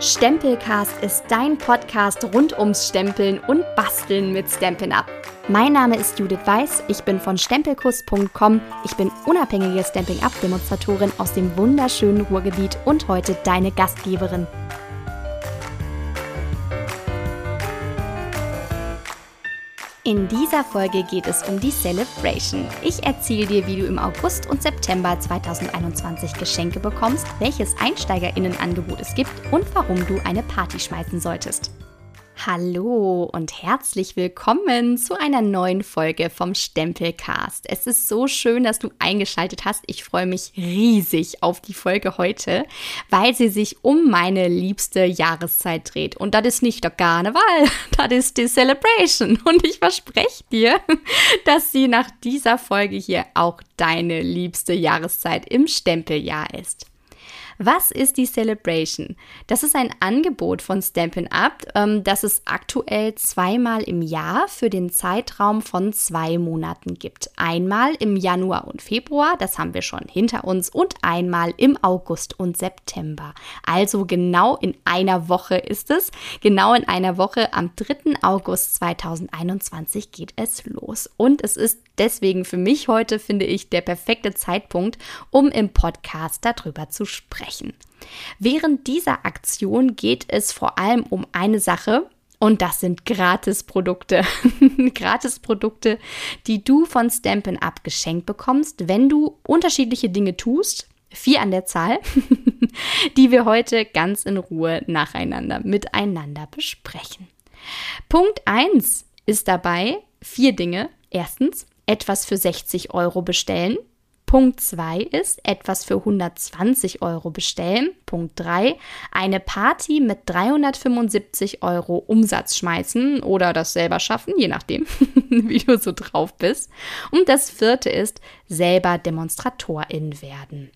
Stempelcast ist dein Podcast rund ums Stempeln und Basteln mit Stampin' Up. Mein Name ist Judith Weiß, ich bin von stempelkurs.com, ich bin unabhängige Stampin' Up Demonstratorin aus dem wunderschönen Ruhrgebiet und heute deine Gastgeberin. In dieser Folge geht es um die Celebration. Ich erzähle dir, wie du im August und September 2021 Geschenke bekommst, welches Einsteigerinnenangebot es gibt und warum du eine Party schmeißen solltest. Hallo und herzlich willkommen zu einer neuen Folge vom Stempelcast. Es ist so schön, dass du eingeschaltet hast. Ich freue mich riesig auf die Folge heute, weil sie sich um meine liebste Jahreszeit dreht. Und das ist nicht der Karneval, das ist die Celebration. Und ich verspreche dir, dass sie nach dieser Folge hier auch deine liebste Jahreszeit im Stempeljahr ist. Was ist die Celebration? Das ist ein Angebot von Stampin' Up, ähm, das es aktuell zweimal im Jahr für den Zeitraum von zwei Monaten gibt. Einmal im Januar und Februar, das haben wir schon hinter uns, und einmal im August und September. Also genau in einer Woche ist es. Genau in einer Woche am 3. August 2021 geht es los. Und es ist deswegen für mich heute, finde ich, der perfekte Zeitpunkt, um im Podcast darüber zu sprechen sprechen. Während dieser Aktion geht es vor allem um eine Sache, und das sind Gratisprodukte. Gratisprodukte, die du von Stampin' Up geschenkt bekommst, wenn du unterschiedliche Dinge tust. Vier an der Zahl, die wir heute ganz in Ruhe nacheinander miteinander besprechen. Punkt 1 ist dabei vier Dinge. Erstens, etwas für 60 Euro bestellen. Punkt 2 ist etwas für 120 Euro bestellen. Punkt 3 eine Party mit 375 Euro Umsatz schmeißen oder das selber schaffen, je nachdem, wie du so drauf bist. Und das vierte ist selber Demonstratorin werden.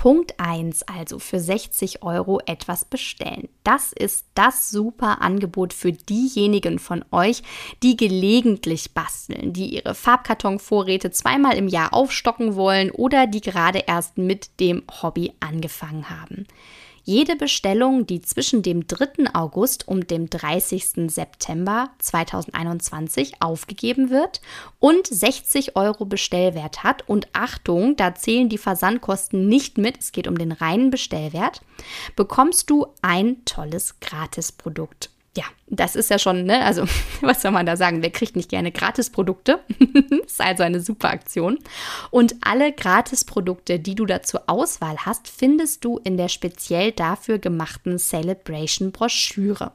Punkt 1, also für 60 Euro etwas bestellen. Das ist das super Angebot für diejenigen von euch, die gelegentlich basteln, die ihre Farbkartonvorräte zweimal im Jahr aufstocken wollen oder die gerade erst mit dem Hobby angefangen haben. Jede Bestellung, die zwischen dem 3. August und dem 30. September 2021 aufgegeben wird und 60 Euro Bestellwert hat, und Achtung, da zählen die Versandkosten nicht mit, es geht um den reinen Bestellwert, bekommst du ein tolles Gratisprodukt ja, das ist ja schon, ne, also was soll man da sagen? Wer kriegt nicht gerne Gratisprodukte? ist also eine super Aktion. Und alle Gratisprodukte, die du da zur Auswahl hast, findest du in der speziell dafür gemachten Celebration Broschüre.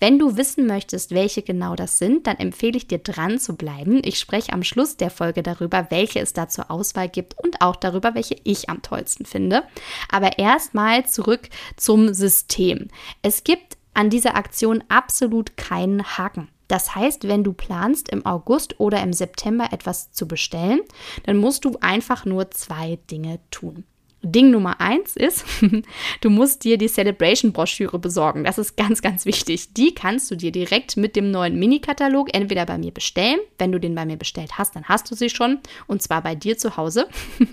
Wenn du wissen möchtest, welche genau das sind, dann empfehle ich dir dran zu bleiben. Ich spreche am Schluss der Folge darüber, welche es da zur Auswahl gibt und auch darüber, welche ich am tollsten finde. Aber erstmal zurück zum System. Es gibt an dieser Aktion absolut keinen Haken. Das heißt, wenn du planst, im August oder im September etwas zu bestellen, dann musst du einfach nur zwei Dinge tun. Ding Nummer eins ist, du musst dir die Celebration-Broschüre besorgen. Das ist ganz, ganz wichtig. Die kannst du dir direkt mit dem neuen Mini-Katalog entweder bei mir bestellen. Wenn du den bei mir bestellt hast, dann hast du sie schon. Und zwar bei dir zu Hause.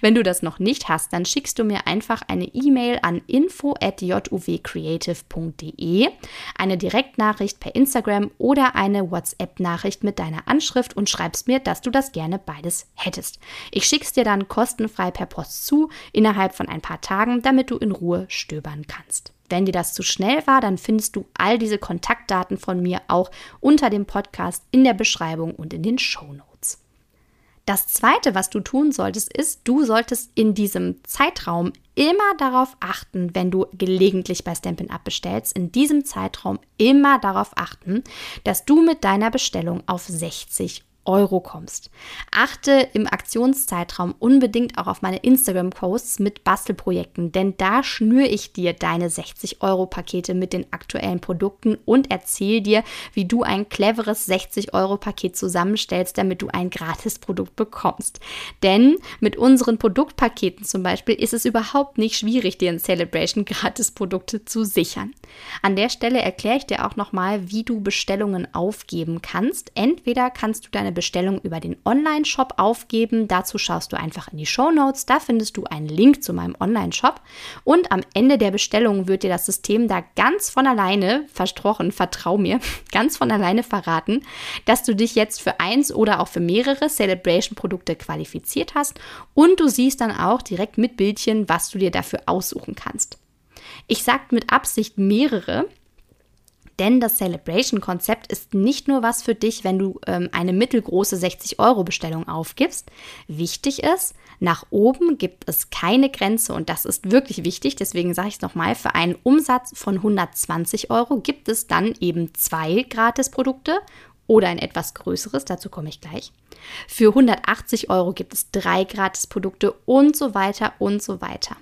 Wenn du das noch nicht hast, dann schickst du mir einfach eine E-Mail an info.juwcreative.de, eine Direktnachricht per Instagram oder eine WhatsApp-Nachricht mit deiner Anschrift und schreibst mir, dass du das gerne beides hättest. Ich schick's dir dann kostenfrei per Post zu innerhalb von ein paar Tagen, damit du in Ruhe stöbern kannst. Wenn dir das zu schnell war, dann findest du all diese Kontaktdaten von mir auch unter dem Podcast in der Beschreibung und in den Show Notes. Das zweite, was du tun solltest, ist, du solltest in diesem Zeitraum immer darauf achten, wenn du gelegentlich bei Stampin' Up bestellst, in diesem Zeitraum immer darauf achten, dass du mit deiner Bestellung auf 60 Euro kommst. Achte im Aktionszeitraum unbedingt auch auf meine Instagram-Posts mit Bastelprojekten, denn da schnüre ich dir deine 60-Euro-Pakete mit den aktuellen Produkten und erzähle dir, wie du ein cleveres 60-Euro-Paket zusammenstellst, damit du ein Gratisprodukt bekommst. Denn mit unseren Produktpaketen zum Beispiel ist es überhaupt nicht schwierig, dir in Celebration Gratisprodukte zu sichern. An der Stelle erkläre ich dir auch nochmal, wie du Bestellungen aufgeben kannst. Entweder kannst du deine deine Bestellung über den Online-Shop aufgeben. Dazu schaust du einfach in die Show Notes. Da findest du einen Link zu meinem Online-Shop. Und am Ende der Bestellung wird dir das System da ganz von alleine, versprochen, vertrau mir, ganz von alleine verraten, dass du dich jetzt für eins oder auch für mehrere Celebration-Produkte qualifiziert hast. Und du siehst dann auch direkt mit Bildchen, was du dir dafür aussuchen kannst. Ich sage mit Absicht mehrere, denn das Celebration-Konzept ist nicht nur was für dich, wenn du ähm, eine mittelgroße 60-Euro-Bestellung aufgibst. Wichtig ist, nach oben gibt es keine Grenze und das ist wirklich wichtig. Deswegen sage ich es nochmal, für einen Umsatz von 120 Euro gibt es dann eben zwei Gratis-Produkte oder ein etwas größeres, dazu komme ich gleich. Für 180 Euro gibt es drei Gratis-Produkte und so weiter und so weiter.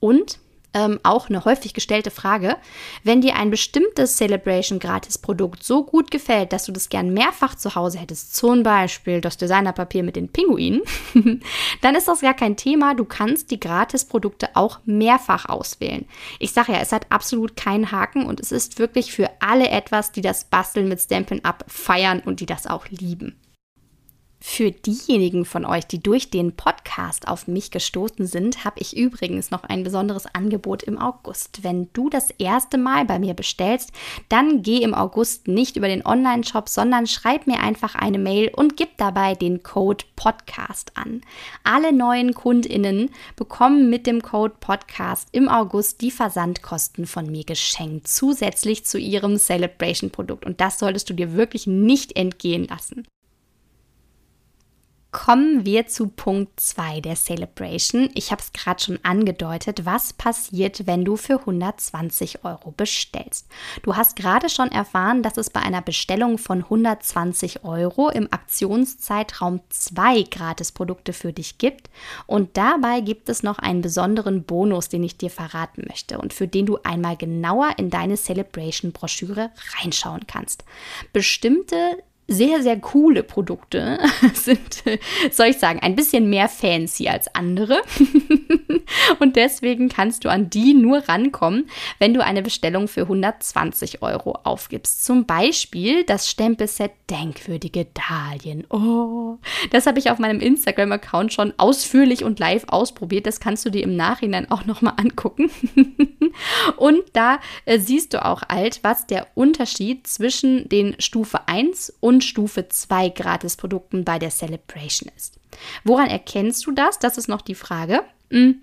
Und ähm, auch eine häufig gestellte Frage. Wenn dir ein bestimmtes Celebration Gratis Produkt so gut gefällt, dass du das gern mehrfach zu Hause hättest, zum Beispiel das Designerpapier mit den Pinguinen, dann ist das gar kein Thema. Du kannst die Gratis-Produkte auch mehrfach auswählen. Ich sage ja, es hat absolut keinen Haken und es ist wirklich für alle etwas, die das Basteln mit Stampin' Up feiern und die das auch lieben. Für diejenigen von euch, die durch den Podcast auf mich gestoßen sind, habe ich übrigens noch ein besonderes Angebot im August. Wenn du das erste Mal bei mir bestellst, dann geh im August nicht über den Online-Shop, sondern schreib mir einfach eine Mail und gib dabei den Code Podcast an. Alle neuen KundInnen bekommen mit dem Code Podcast im August die Versandkosten von mir geschenkt, zusätzlich zu ihrem Celebration-Produkt. Und das solltest du dir wirklich nicht entgehen lassen. Kommen wir zu Punkt 2 der Celebration. Ich habe es gerade schon angedeutet. Was passiert, wenn du für 120 Euro bestellst? Du hast gerade schon erfahren, dass es bei einer Bestellung von 120 Euro im Aktionszeitraum zwei Gratisprodukte für dich gibt. Und dabei gibt es noch einen besonderen Bonus, den ich dir verraten möchte und für den du einmal genauer in deine Celebration-Broschüre reinschauen kannst. Bestimmte sehr, sehr coole Produkte sind, soll ich sagen, ein bisschen mehr fancy als andere. Und deswegen kannst du an die nur rankommen, wenn du eine Bestellung für 120 Euro aufgibst. Zum Beispiel das Stempelset Denkwürdige Dahlien. Oh, das habe ich auf meinem Instagram-Account schon ausführlich und live ausprobiert. Das kannst du dir im Nachhinein auch nochmal angucken. und da äh, siehst du auch alt, was der Unterschied zwischen den Stufe 1 und Stufe 2 Gratisprodukten bei der Celebration ist. Woran erkennst du das? Das ist noch die Frage. Hm.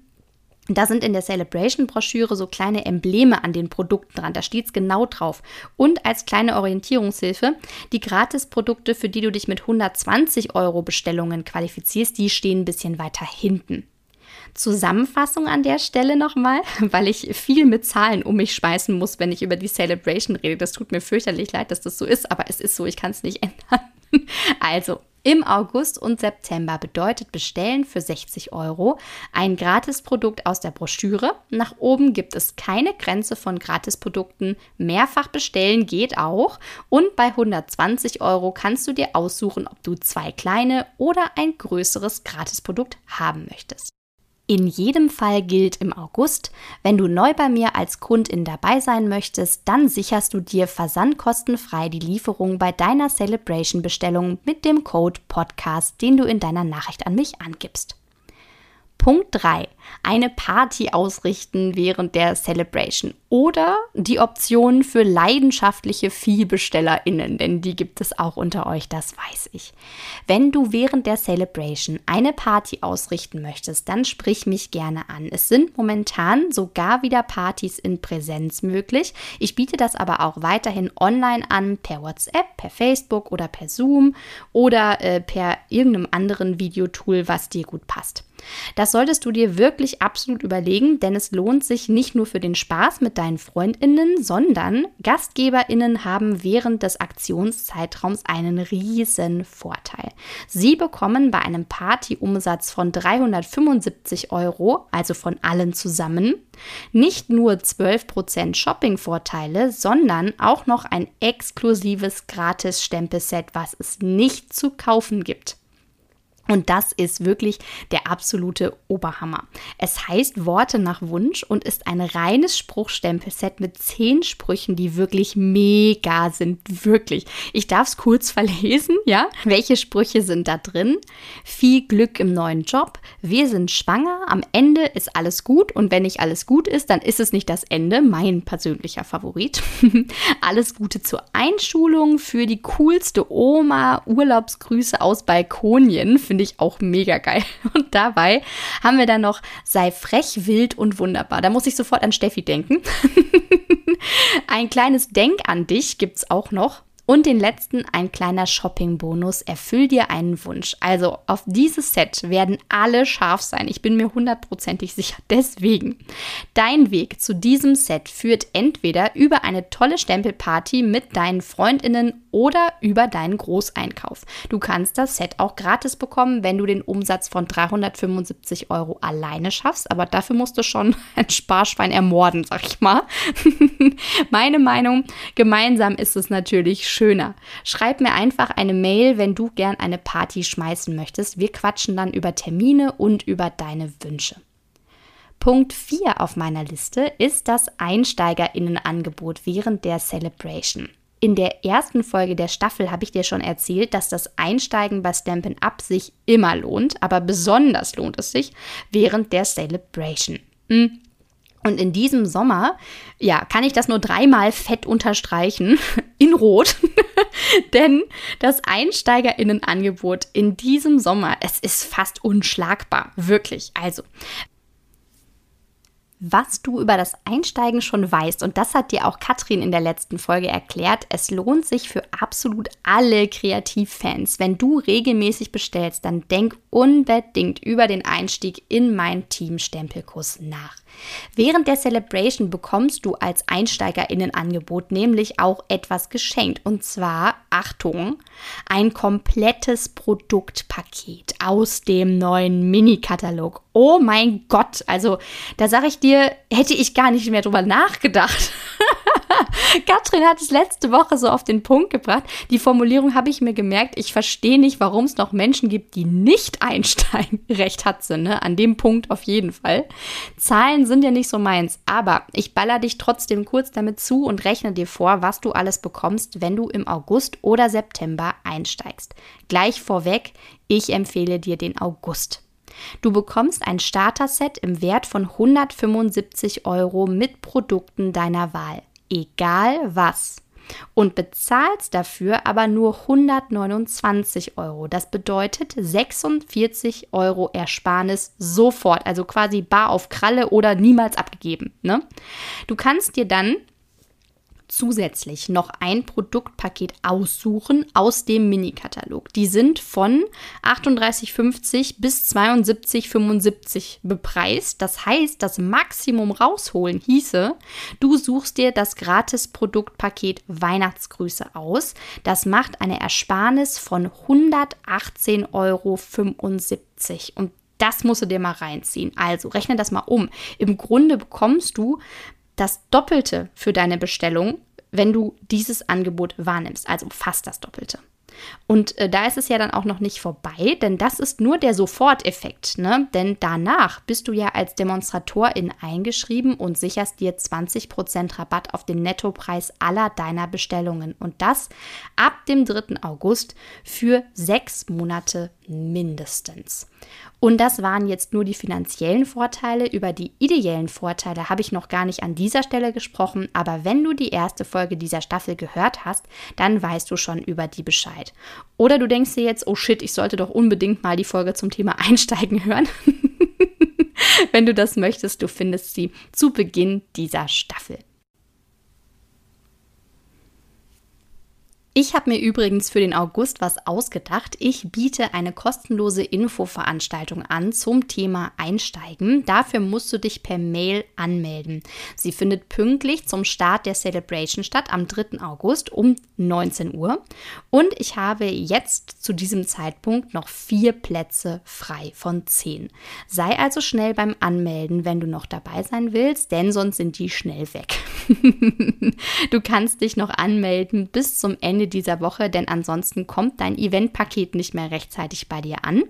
Da sind in der Celebration-Broschüre so kleine Embleme an den Produkten dran. Da steht es genau drauf. Und als kleine Orientierungshilfe, die Gratisprodukte, für die du dich mit 120 Euro Bestellungen qualifizierst, die stehen ein bisschen weiter hinten. Zusammenfassung an der Stelle nochmal, weil ich viel mit Zahlen um mich schmeißen muss, wenn ich über die Celebration rede. Das tut mir fürchterlich leid, dass das so ist, aber es ist so, ich kann es nicht ändern. Also, im August und September bedeutet Bestellen für 60 Euro ein Gratisprodukt aus der Broschüre. Nach oben gibt es keine Grenze von Gratisprodukten. Mehrfach bestellen geht auch. Und bei 120 Euro kannst du dir aussuchen, ob du zwei kleine oder ein größeres Gratisprodukt haben möchtest. In jedem Fall gilt im August, wenn du neu bei mir als Kundin dabei sein möchtest, dann sicherst du dir versandkostenfrei die Lieferung bei deiner Celebration-Bestellung mit dem Code Podcast, den du in deiner Nachricht an mich angibst. Punkt 3. Eine Party ausrichten während der Celebration oder die Option für leidenschaftliche ViehbestellerInnen, denn die gibt es auch unter euch, das weiß ich. Wenn du während der Celebration eine Party ausrichten möchtest, dann sprich mich gerne an. Es sind momentan sogar wieder Partys in Präsenz möglich. Ich biete das aber auch weiterhin online an, per WhatsApp, per Facebook oder per Zoom oder äh, per irgendeinem anderen Videotool, was dir gut passt. Das solltest du dir wirklich absolut überlegen, denn es lohnt sich nicht nur für den Spaß mit deinen Freundinnen, sondern Gastgeberinnen haben während des Aktionszeitraums einen riesen Vorteil. Sie bekommen bei einem Partyumsatz von 375 Euro, also von allen zusammen, nicht nur 12% Shopping-Vorteile, sondern auch noch ein exklusives Gratis-Stempelset, was es nicht zu kaufen gibt. Und das ist wirklich der absolute Oberhammer. Es heißt Worte nach Wunsch und ist ein reines Spruchstempelset mit zehn Sprüchen, die wirklich mega sind. Wirklich. Ich darf es kurz verlesen, ja? Welche Sprüche sind da drin? Viel Glück im neuen Job. Wir sind schwanger. Am Ende ist alles gut. Und wenn nicht alles gut ist, dann ist es nicht das Ende. Mein persönlicher Favorit. alles Gute zur Einschulung für die coolste Oma. Urlaubsgrüße aus Balkonien finde ich auch mega geil. Und dabei haben wir dann noch sei frech, wild und wunderbar. Da muss ich sofort an Steffi denken. Ein kleines Denk an dich gibt es auch noch. Und den letzten, ein kleiner Shopping-Bonus, erfüll dir einen Wunsch. Also auf dieses Set werden alle scharf sein. Ich bin mir hundertprozentig sicher. Deswegen, dein Weg zu diesem Set führt entweder über eine tolle Stempelparty mit deinen Freundinnen oder über deinen Großeinkauf. Du kannst das Set auch gratis bekommen, wenn du den Umsatz von 375 Euro alleine schaffst. Aber dafür musst du schon ein Sparschwein ermorden, sag ich mal. Meine Meinung, gemeinsam ist es natürlich schöner. Schreib mir einfach eine Mail, wenn du gern eine Party schmeißen möchtest. Wir quatschen dann über Termine und über deine Wünsche. Punkt 4 auf meiner Liste ist das Einsteigerinnenangebot während der Celebration. In der ersten Folge der Staffel habe ich dir schon erzählt, dass das Einsteigen bei Stampin' Up sich immer lohnt, aber besonders lohnt es sich während der Celebration. Hm. Und in diesem Sommer, ja, kann ich das nur dreimal fett unterstreichen, in Rot. Denn das Einsteigerinnenangebot in diesem Sommer, es ist fast unschlagbar, wirklich. Also, was du über das Einsteigen schon weißt. Und das hat dir auch Katrin in der letzten Folge erklärt. Es lohnt sich für absolut alle Kreativfans. Wenn du regelmäßig bestellst, dann denk unbedingt über den Einstieg in mein Team Stempelkurs nach. Während der Celebration bekommst du als Einsteigerinnenangebot nämlich auch etwas geschenkt. Und zwar, Achtung, ein komplettes Produktpaket aus dem neuen Mini-Katalog. Oh mein Gott, also da sage ich dir, hätte ich gar nicht mehr drüber nachgedacht. Katrin hat es letzte Woche so auf den Punkt gebracht. Die Formulierung habe ich mir gemerkt. Ich verstehe nicht, warum es noch Menschen gibt, die nicht einsteigen. Recht hat sie, ne? An dem Punkt auf jeden Fall. Zahlen sind ja nicht so meins, aber ich baller dich trotzdem kurz damit zu und rechne dir vor, was du alles bekommst, wenn du im August oder September einsteigst. Gleich vorweg, ich empfehle dir den August. Du bekommst ein Starter-Set im Wert von 175 Euro mit Produkten deiner Wahl egal was. Und bezahlst dafür aber nur 129 Euro. Das bedeutet 46 Euro Ersparnis sofort, also quasi bar auf Kralle oder niemals abgegeben. Ne? Du kannst dir dann zusätzlich noch ein Produktpaket aussuchen aus dem Mini-Katalog. Die sind von 38,50 bis 72,75 bepreist. Das heißt, das Maximum rausholen hieße, du suchst dir das Gratis-Produktpaket Weihnachtsgrüße aus. Das macht eine Ersparnis von 118,75 Euro. Und das musst du dir mal reinziehen. Also rechne das mal um. Im Grunde bekommst du das Doppelte für deine Bestellung, wenn du dieses Angebot wahrnimmst, also fast das Doppelte. Und äh, da ist es ja dann auch noch nicht vorbei, denn das ist nur der Soforteffekt. Ne? Denn danach bist du ja als Demonstratorin eingeschrieben und sicherst dir 20% Rabatt auf den Nettopreis aller deiner Bestellungen. Und das ab dem 3. August für sechs Monate mindestens. Und das waren jetzt nur die finanziellen Vorteile. Über die ideellen Vorteile habe ich noch gar nicht an dieser Stelle gesprochen. Aber wenn du die erste Folge dieser Staffel gehört hast, dann weißt du schon über die Bescheid. Oder du denkst dir jetzt, oh shit, ich sollte doch unbedingt mal die Folge zum Thema Einsteigen hören. wenn du das möchtest, du findest sie zu Beginn dieser Staffel. Ich habe mir übrigens für den August was ausgedacht. Ich biete eine kostenlose Infoveranstaltung an zum Thema Einsteigen. Dafür musst du dich per Mail anmelden. Sie findet pünktlich zum Start der Celebration statt am 3. August um 19 Uhr. Und ich habe jetzt zu diesem Zeitpunkt noch vier Plätze frei von zehn. Sei also schnell beim Anmelden, wenn du noch dabei sein willst, denn sonst sind die schnell weg. du kannst dich noch anmelden bis zum Ende dieser Woche, denn ansonsten kommt dein Eventpaket nicht mehr rechtzeitig bei dir an.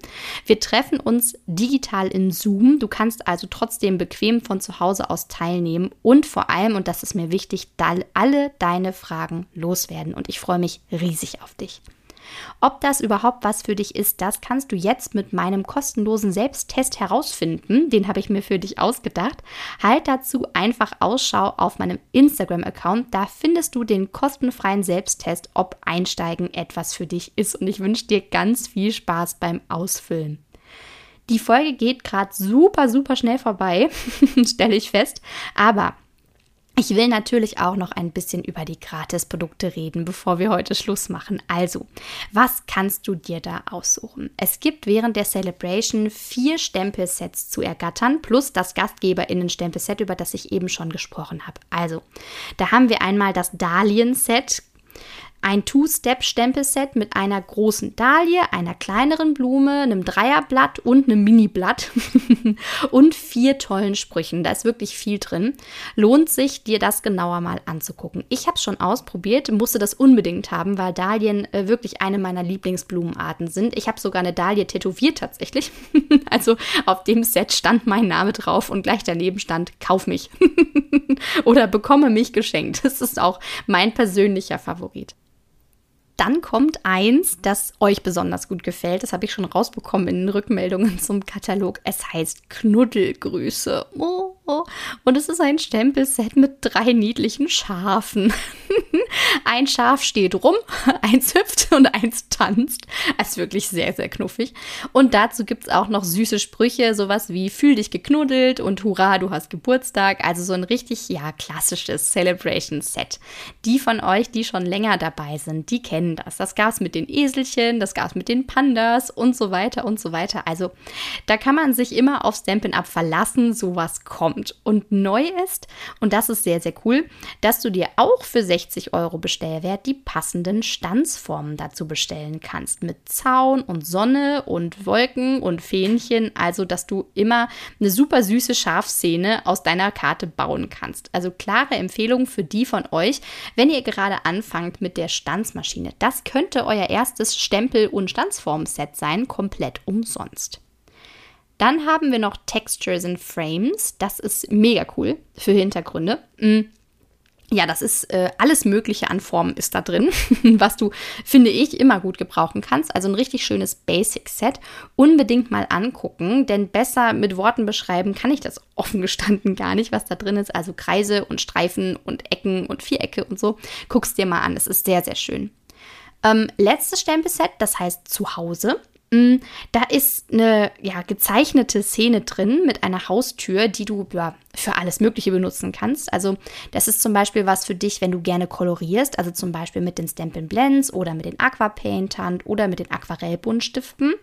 Wir treffen uns digital in Zoom. Du kannst also trotzdem bequem von zu Hause aus teilnehmen und vor allem, und das ist mir wichtig, alle deine Fragen loswerden. Und ich freue mich riesig auf dich. Ob das überhaupt was für dich ist, das kannst du jetzt mit meinem kostenlosen Selbsttest herausfinden. Den habe ich mir für dich ausgedacht. Halt dazu einfach Ausschau auf meinem Instagram-Account. Da findest du den kostenfreien Selbsttest, ob Einsteigen etwas für dich ist. Und ich wünsche dir ganz viel Spaß beim Ausfüllen. Die Folge geht gerade super, super schnell vorbei, stelle ich fest. Aber ich will natürlich auch noch ein bisschen über die Gratisprodukte reden, bevor wir heute Schluss machen. Also, was kannst du dir da aussuchen? Es gibt während der Celebration vier Stempelsets zu ergattern, plus das Gastgeberinnen-Stempelset, über das ich eben schon gesprochen habe. Also, da haben wir einmal das Dahlien-Set, ein Two-Step-Stempelset mit einer großen Dahlie, einer kleineren Blume, einem Dreierblatt und einem Mini-Blatt und vier tollen Sprüchen. Da ist wirklich viel drin. Lohnt sich, dir das genauer mal anzugucken. Ich habe es schon ausprobiert, musste das unbedingt haben, weil Dahlien äh, wirklich eine meiner Lieblingsblumenarten sind. Ich habe sogar eine Dahlie tätowiert tatsächlich. also auf dem Set stand mein Name drauf und gleich daneben stand, kauf mich oder bekomme mich geschenkt. Das ist auch mein persönlicher Favorit. Dann kommt eins, das euch besonders gut gefällt. Das habe ich schon rausbekommen in den Rückmeldungen zum Katalog. Es heißt Knuddelgrüße. Oh. Und es ist ein Stempelset mit drei niedlichen Schafen. ein Schaf steht rum, eins hüpft und eins tanzt. Es ist wirklich sehr, sehr knuffig. Und dazu gibt es auch noch süße Sprüche, sowas wie Fühl dich geknuddelt und Hurra, du hast Geburtstag. Also so ein richtig, ja, klassisches Celebration-Set. Die von euch, die schon länger dabei sind, die kennen das. Das gab es mit den Eselchen, das gab es mit den Pandas und so weiter und so weiter. Also da kann man sich immer auf Stampin' Up verlassen, sowas kommt. Und neu ist, und das ist sehr, sehr cool, dass du dir auch für 60 Euro Bestellwert die passenden Stanzformen dazu bestellen kannst. Mit Zaun und Sonne und Wolken und Fähnchen. Also, dass du immer eine super süße Schafszene aus deiner Karte bauen kannst. Also klare Empfehlung für die von euch, wenn ihr gerade anfangt mit der Stanzmaschine. Das könnte euer erstes Stempel- und Stanzformset sein, komplett umsonst. Dann haben wir noch Textures and Frames. Das ist mega cool für Hintergründe. Mm, ja, das ist äh, alles Mögliche an Formen ist da drin, was du, finde ich, immer gut gebrauchen kannst. Also ein richtig schönes Basic-Set. Unbedingt mal angucken, denn besser mit Worten beschreiben kann ich das offen gestanden gar nicht, was da drin ist. Also Kreise und Streifen und Ecken und Vierecke und so. Guck's dir mal an. Es ist sehr, sehr schön. Ähm, letztes Stempelset, das heißt Zuhause. Mm, da ist eine ja, gezeichnete Szene drin mit einer Haustür, die du ja, für alles Mögliche benutzen kannst. Also das ist zum Beispiel was für dich, wenn du gerne kolorierst, also zum Beispiel mit den Stampin' Blends oder mit den Aquapaintern oder mit den Aquarellbuntstiften.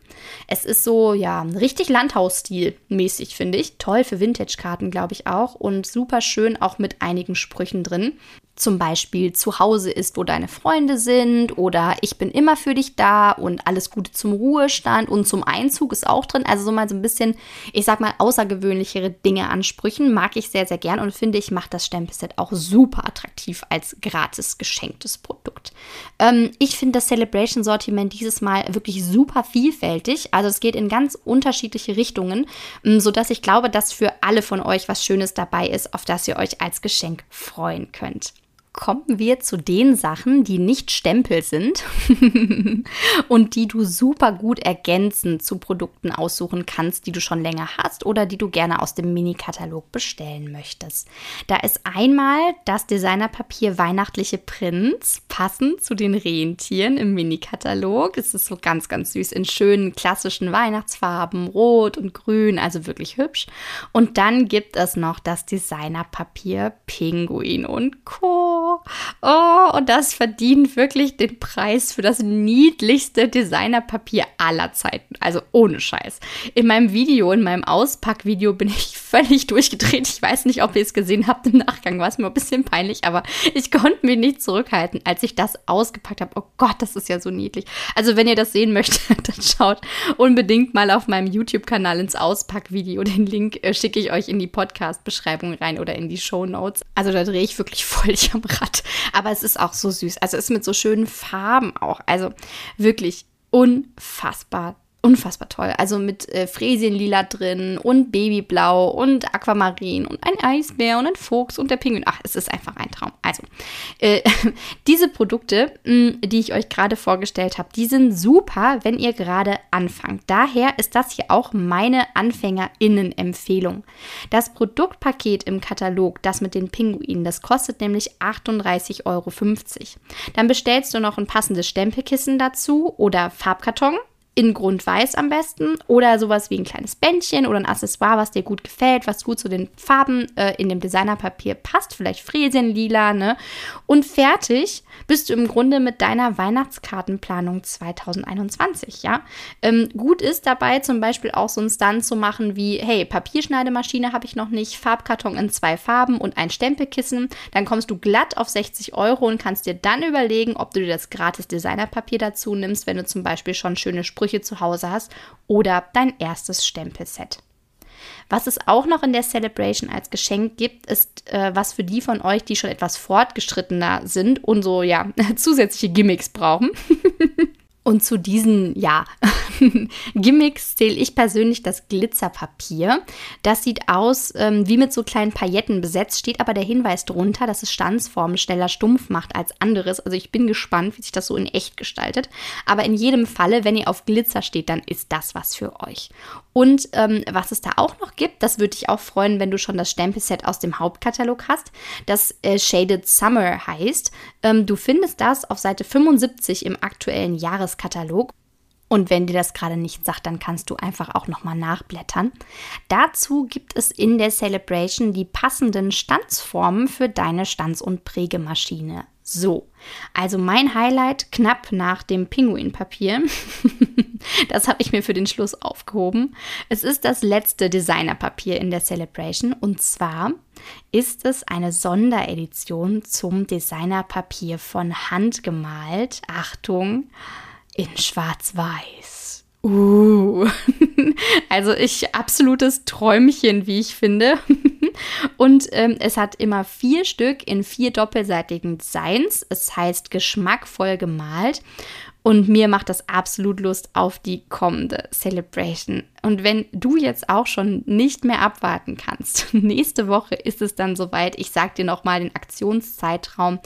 Es ist so, ja, richtig Landhausstil mäßig, finde ich. Toll für Vintage-Karten, glaube ich auch. Und super schön auch mit einigen Sprüchen drin zum Beispiel zu Hause ist, wo deine Freunde sind oder ich bin immer für dich da und alles Gute zum Ruhestand und zum Einzug ist auch drin. Also so mal so ein bisschen, ich sag mal, außergewöhnlichere Dinge ansprüchen mag ich sehr, sehr gern und finde ich macht das Stempelset auch super attraktiv als gratis geschenktes Produkt. Ähm, ich finde das Celebration-Sortiment dieses Mal wirklich super vielfältig. Also es geht in ganz unterschiedliche Richtungen, sodass ich glaube, dass für alle von euch was Schönes dabei ist, auf das ihr euch als Geschenk freuen könnt kommen wir zu den Sachen, die nicht Stempel sind und die du super gut ergänzend zu Produkten aussuchen kannst, die du schon länger hast oder die du gerne aus dem Mini-Katalog bestellen möchtest. Da ist einmal das Designerpapier Weihnachtliche Prinz, passend zu den Rentieren im Mini-Katalog. Es ist so ganz, ganz süß in schönen klassischen Weihnachtsfarben, rot und grün, also wirklich hübsch. Und dann gibt es noch das Designerpapier Pinguin und Co Oh, und das verdient wirklich den Preis für das niedlichste Designerpapier aller Zeiten. Also ohne Scheiß. In meinem Video, in meinem Auspackvideo bin ich völlig durchgedreht. Ich weiß nicht, ob ihr es gesehen habt. Im Nachgang war es mir ein bisschen peinlich, aber ich konnte mich nicht zurückhalten, als ich das ausgepackt habe. Oh Gott, das ist ja so niedlich. Also wenn ihr das sehen möchtet, dann schaut unbedingt mal auf meinem YouTube-Kanal ins Auspackvideo. Den Link äh, schicke ich euch in die Podcast-Beschreibung rein oder in die Show Notes. Also da drehe ich wirklich voll am Rad. Aber es ist auch so süß. Also es ist mit so schönen Farben auch. Also wirklich unfassbar unfassbar toll. Also mit äh, Fräsienlila drin und Babyblau und Aquamarin und ein Eisbär und ein Fuchs und der Pinguin. Ach, es ist einfach ein Traum. Also, äh, diese Produkte, mh, mm, die ich euch gerade vorgestellt habe, die sind super, wenn ihr gerade anfangt. Daher ist das hier auch meine AnfängerInnen-Empfehlung. Das Produktpaket im Katalog, das mit den Pinguinen, das kostet nämlich 38,50 Euro. Dann bestellst du noch ein passendes Stempelkissen dazu oder Farbkarton in Grundweiß am besten oder sowas wie ein kleines Bändchen oder ein Accessoire, was dir gut gefällt, was gut zu den Farben äh, in dem Designerpapier passt, vielleicht Fräsienlila, ne? Und fertig bist du im Grunde mit deiner Weihnachtskartenplanung 2021, ja? Ähm, gut ist dabei zum Beispiel auch so ein Stunt zu machen wie, hey, Papierschneidemaschine habe ich noch nicht, Farbkarton in zwei Farben und ein Stempelkissen, dann kommst du glatt auf 60 Euro und kannst dir dann überlegen, ob du dir das gratis Designerpapier dazu nimmst, wenn du zum Beispiel schon schöne Sprüche Sprüche zu Hause hast oder dein erstes Stempelset. Was es auch noch in der Celebration als Geschenk gibt, ist äh, was für die von euch, die schon etwas fortgeschrittener sind und so ja zusätzliche Gimmicks brauchen. Und zu diesen, ja, Gimmicks zähle ich persönlich das Glitzerpapier. Das sieht aus ähm, wie mit so kleinen Pailletten besetzt, steht aber der Hinweis drunter, dass es Stanzformen schneller stumpf macht als anderes. Also ich bin gespannt, wie sich das so in echt gestaltet. Aber in jedem Falle, wenn ihr auf Glitzer steht, dann ist das was für euch. Und ähm, was es da auch noch gibt, das würde dich auch freuen, wenn du schon das Stempelset aus dem Hauptkatalog hast, das äh, Shaded Summer heißt. Ähm, du findest das auf Seite 75 im aktuellen Jahreskatalog. Und wenn dir das gerade nicht sagt, dann kannst du einfach auch nochmal nachblättern. Dazu gibt es in der Celebration die passenden Stanzformen für deine Stanz- und Prägemaschine. So, also mein Highlight knapp nach dem Pinguinpapier. das habe ich mir für den Schluss aufgehoben. Es ist das letzte Designerpapier in der Celebration und zwar ist es eine Sonderedition zum Designerpapier von Hand gemalt. Achtung, in Schwarz-Weiß. Uh, also ich absolutes Träumchen, wie ich finde. Und ähm, es hat immer vier Stück in vier doppelseitigen Designs. Es heißt geschmackvoll gemalt. Und mir macht das absolut Lust auf die kommende Celebration. Und wenn du jetzt auch schon nicht mehr abwarten kannst, nächste Woche ist es dann soweit. Ich sage dir nochmal den Aktionszeitraum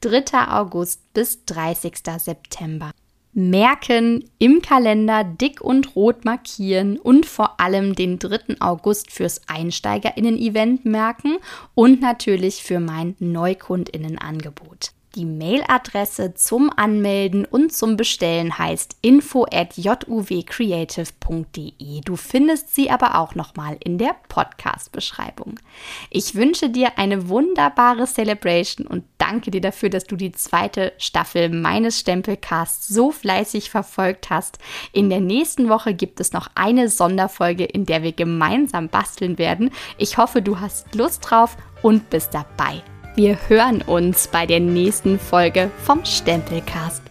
3. August bis 30. September merken, im Kalender dick und rot markieren und vor allem den 3. August fürs Einsteigerinnen-Event merken und natürlich für mein Neukundinnenangebot. Die Mailadresse zum Anmelden und zum Bestellen heißt info at juwcreative.de. Du findest sie aber auch nochmal in der Podcast-Beschreibung. Ich wünsche dir eine wunderbare Celebration und danke dir dafür, dass du die zweite Staffel meines Stempelcasts so fleißig verfolgt hast. In der nächsten Woche gibt es noch eine Sonderfolge, in der wir gemeinsam basteln werden. Ich hoffe, du hast Lust drauf und bist dabei. Wir hören uns bei der nächsten Folge vom Stempelcast.